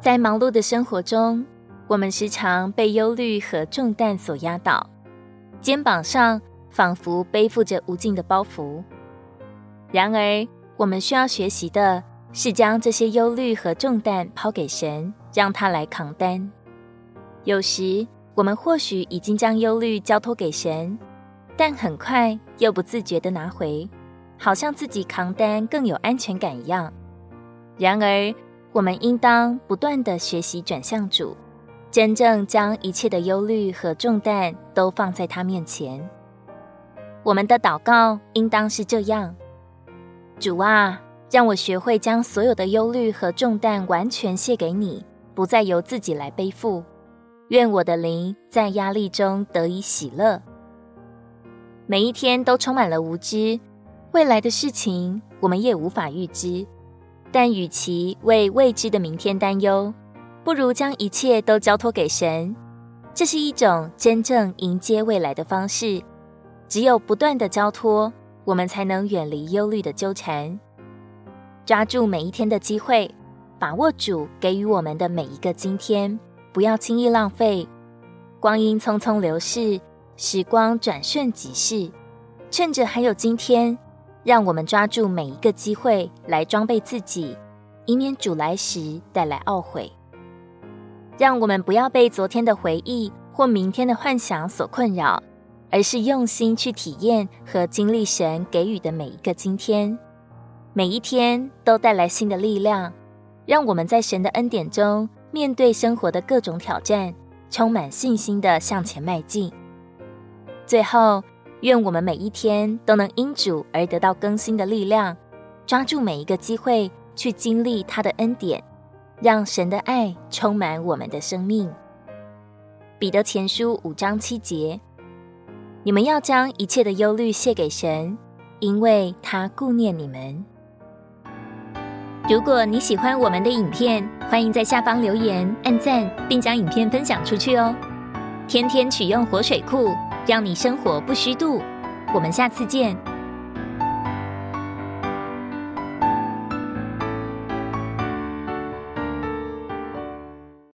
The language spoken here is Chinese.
在忙碌的生活中，我们时常被忧虑和重担所压倒，肩膀上仿佛背负着无尽的包袱。然而，我们需要学习的是将这些忧虑和重担抛给神，让他来扛担。有时，我们或许已经将忧虑交托给神，但很快又不自觉地拿回，好像自己扛担更有安全感一样。然而，我们应当不断地学习转向主。真正将一切的忧虑和重担都放在他面前，我们的祷告应当是这样：主啊，让我学会将所有的忧虑和重担完全卸给你，不再由自己来背负。愿我的灵在压力中得以喜乐。每一天都充满了无知，未来的事情我们也无法预知，但与其为未知的明天担忧，不如将一切都交托给神，这是一种真正迎接未来的方式。只有不断的交托，我们才能远离忧虑的纠缠，抓住每一天的机会，把握主给予我们的每一个今天，不要轻易浪费。光阴匆匆流逝，时光转瞬即逝，趁着还有今天，让我们抓住每一个机会来装备自己，以免主来时带来懊悔。让我们不要被昨天的回忆或明天的幻想所困扰，而是用心去体验和经历神给予的每一个今天。每一天都带来新的力量，让我们在神的恩典中面对生活的各种挑战，充满信心的向前迈进。最后，愿我们每一天都能因主而得到更新的力量，抓住每一个机会去经历他的恩典。让神的爱充满我们的生命。彼得前书五章七节，你们要将一切的忧虑卸给神，因为他顾念你们。如果你喜欢我们的影片，欢迎在下方留言、按赞，并将影片分享出去哦。天天取用活水库，让你生活不虚度。我们下次见。